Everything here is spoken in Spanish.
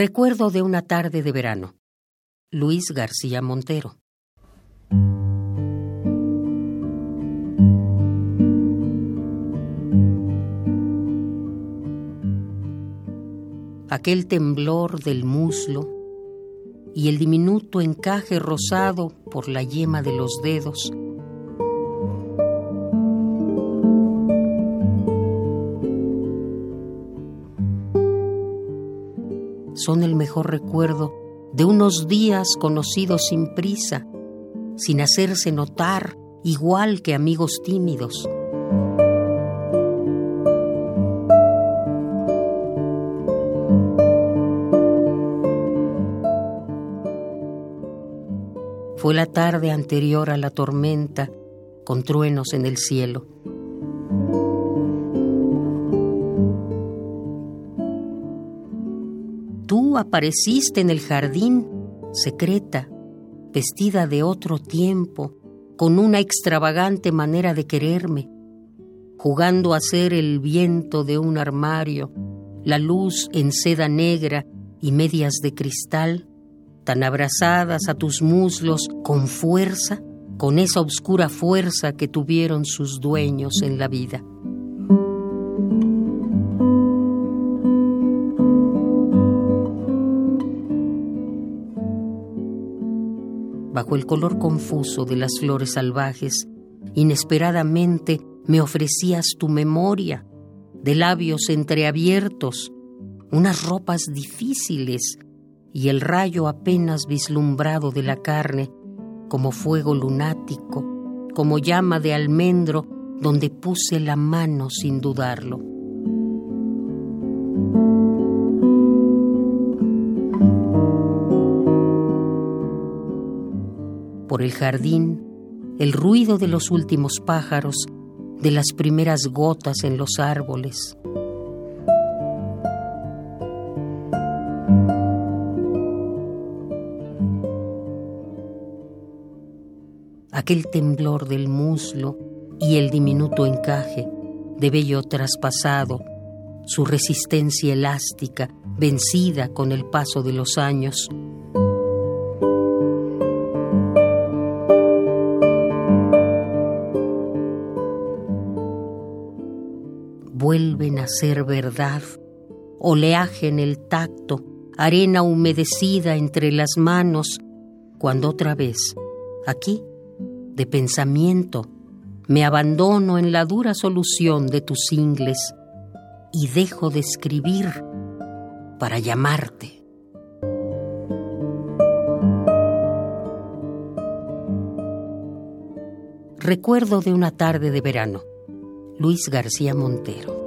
Recuerdo de una tarde de verano. Luis García Montero. Aquel temblor del muslo y el diminuto encaje rosado por la yema de los dedos son el mejor recuerdo de unos días conocidos sin prisa, sin hacerse notar, igual que amigos tímidos. Fue la tarde anterior a la tormenta, con truenos en el cielo. Apareciste en el jardín, secreta, vestida de otro tiempo, con una extravagante manera de quererme, jugando a ser el viento de un armario, la luz en seda negra y medias de cristal, tan abrazadas a tus muslos con fuerza, con esa oscura fuerza que tuvieron sus dueños en la vida. Bajo el color confuso de las flores salvajes, inesperadamente me ofrecías tu memoria, de labios entreabiertos, unas ropas difíciles y el rayo apenas vislumbrado de la carne, como fuego lunático, como llama de almendro donde puse la mano sin dudarlo. Por el jardín, el ruido de los últimos pájaros, de las primeras gotas en los árboles. Aquel temblor del muslo y el diminuto encaje de vello traspasado, su resistencia elástica vencida con el paso de los años, vuelven a ser verdad, oleaje en el tacto, arena humedecida entre las manos, cuando otra vez, aquí, de pensamiento, me abandono en la dura solución de tus ingles y dejo de escribir para llamarte. Recuerdo de una tarde de verano. Luis García Montero.